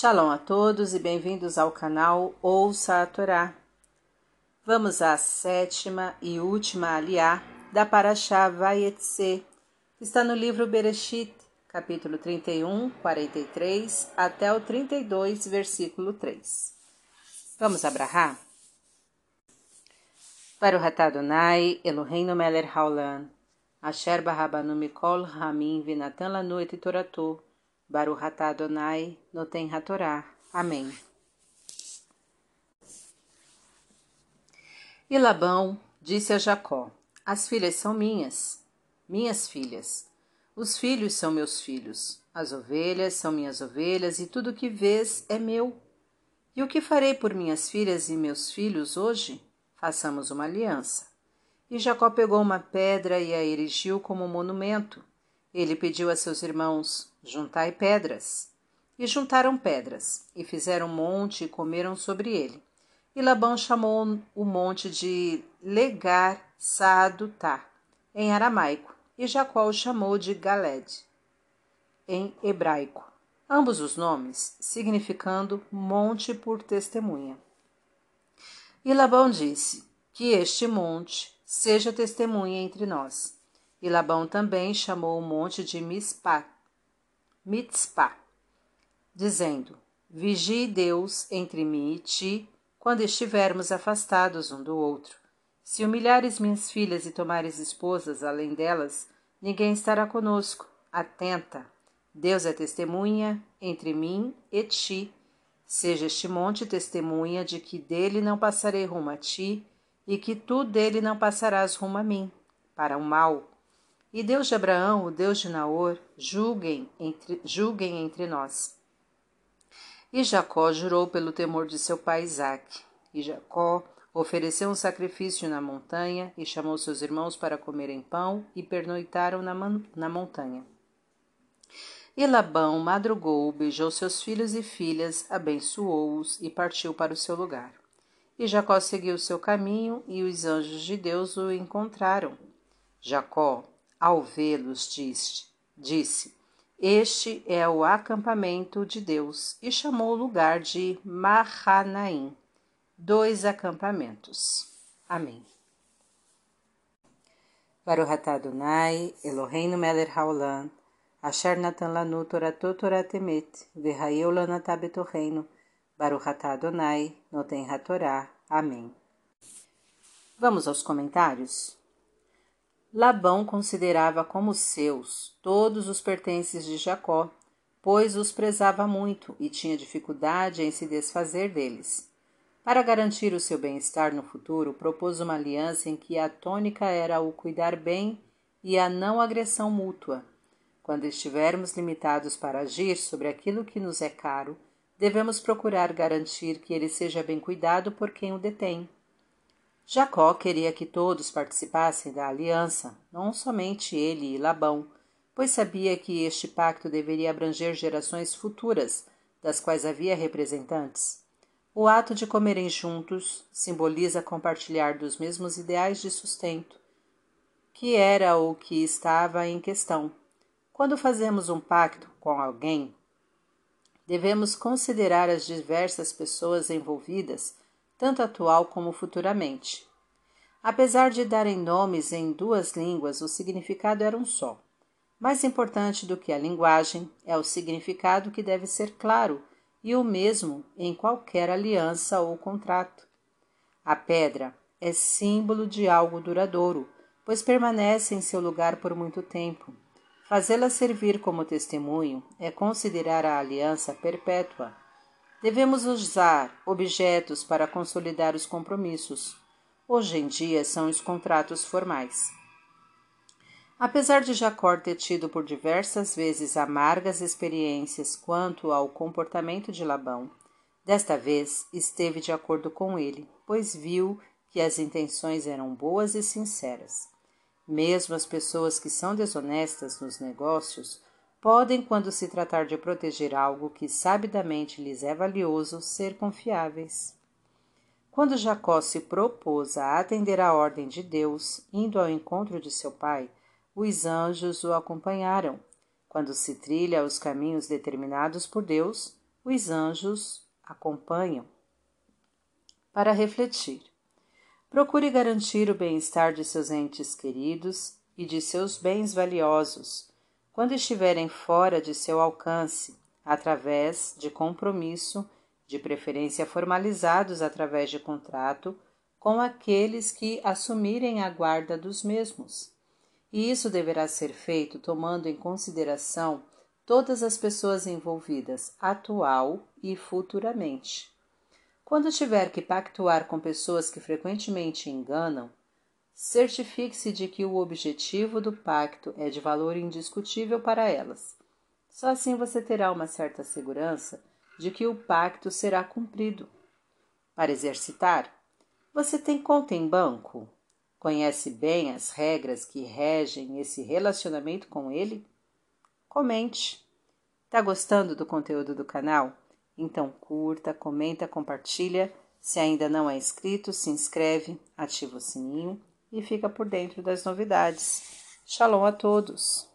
Shalom a todos e bem-vindos ao canal Ouça a Torá. Vamos à sétima e última aliá da Parashá Vayetse, que está no livro Bereshit, capítulo 31, 43 até o 32, versículo 3. Vamos abrahar? Para o Ratadonai, Eloheinu Meler Haolam, Asher Barabanu Mikol Ramin Vinatan Lanu et Toratu, Baruch atah Adonai noten hatorá. Amém. E Labão disse a Jacó: As filhas são minhas, minhas filhas. Os filhos são meus filhos. As ovelhas são minhas ovelhas, e tudo o que vês é meu. E o que farei por minhas filhas e meus filhos hoje? Façamos uma aliança. E Jacó pegou uma pedra e a erigiu como monumento. Ele pediu a seus irmãos: Juntai pedras. E juntaram pedras, e fizeram um monte e comeram sobre ele. E Labão chamou o monte de Legar Saadutá, em aramaico, e Jacó o chamou de Galed, em hebraico. Ambos os nomes significando monte por testemunha. E Labão disse: Que este monte seja testemunha entre nós. E Labão também chamou o monte de Mitzpá, dizendo: Vigie Deus entre mim e ti, quando estivermos afastados um do outro. Se humilhares minhas filhas e tomares esposas além delas, ninguém estará conosco. Atenta, Deus é testemunha entre mim e ti. Seja este monte testemunha de que dele não passarei rumo a ti, e que tu dele não passarás rumo a mim, para o mal e Deus de Abraão, o Deus de Naor, julguem entre, julguem entre nós. E Jacó jurou pelo temor de seu pai Isaque. E Jacó ofereceu um sacrifício na montanha e chamou seus irmãos para comerem pão e pernoitaram na, na montanha. E Labão madrugou, beijou seus filhos e filhas, abençoou-os e partiu para o seu lugar. E Jacó seguiu seu caminho e os anjos de Deus o encontraram. Jacó ao vê-los, disse, disse: Este é o acampamento de Deus, e chamou o lugar de Mahanaim, dois acampamentos. Amém. Baruch Adonai, Eloheinu melech haolam, asher natan lanu toratot toratemet, v'hayeu lanatah betoreinu, Baruch noten hatorá. Amém. Vamos aos comentários? Labão considerava como seus todos os pertences de Jacó, pois os prezava muito e tinha dificuldade em se desfazer deles. Para garantir o seu bem-estar no futuro, propôs uma aliança em que a tônica era o cuidar bem e a não agressão mútua. Quando estivermos limitados para agir sobre aquilo que nos é caro, devemos procurar garantir que ele seja bem cuidado por quem o detém. Jacó queria que todos participassem da aliança, não somente ele e Labão, pois sabia que este pacto deveria abranger gerações futuras, das quais havia representantes. O ato de comerem juntos simboliza compartilhar dos mesmos ideais de sustento, que era o que estava em questão. Quando fazemos um pacto com alguém, devemos considerar as diversas pessoas envolvidas tanto atual como futuramente. Apesar de darem nomes em duas línguas, o significado era um só. Mais importante do que a linguagem é o significado que deve ser claro e o mesmo em qualquer aliança ou contrato. A pedra é símbolo de algo duradouro, pois permanece em seu lugar por muito tempo. Fazê-la servir como testemunho é considerar a aliança perpétua. Devemos usar objetos para consolidar os compromissos. Hoje em dia são os contratos formais. Apesar de Jacó ter tido por diversas vezes amargas experiências quanto ao comportamento de Labão, desta vez esteve de acordo com ele, pois viu que as intenções eram boas e sinceras. Mesmo as pessoas que são desonestas nos negócios podem, quando se tratar de proteger algo que sabidamente lhes é valioso, ser confiáveis. Quando Jacó se propôs a atender à ordem de Deus, indo ao encontro de seu pai, os anjos o acompanharam. Quando se trilha os caminhos determinados por Deus, os anjos acompanham. Para refletir. Procure garantir o bem-estar de seus entes queridos e de seus bens valiosos quando estiverem fora de seu alcance, através de compromisso, de preferência formalizados através de contrato, com aqueles que assumirem a guarda dos mesmos. E isso deverá ser feito tomando em consideração todas as pessoas envolvidas, atual e futuramente. Quando tiver que pactuar com pessoas que frequentemente enganam, certifique-se de que o objetivo do pacto é de valor indiscutível para elas. Só assim você terá uma certa segurança de que o pacto será cumprido. Para exercitar, você tem conta em banco? Conhece bem as regras que regem esse relacionamento com ele? Comente. Tá gostando do conteúdo do canal? Então curta, comenta, compartilha. Se ainda não é inscrito, se inscreve, ativa o sininho e fica por dentro das novidades. Shalom a todos!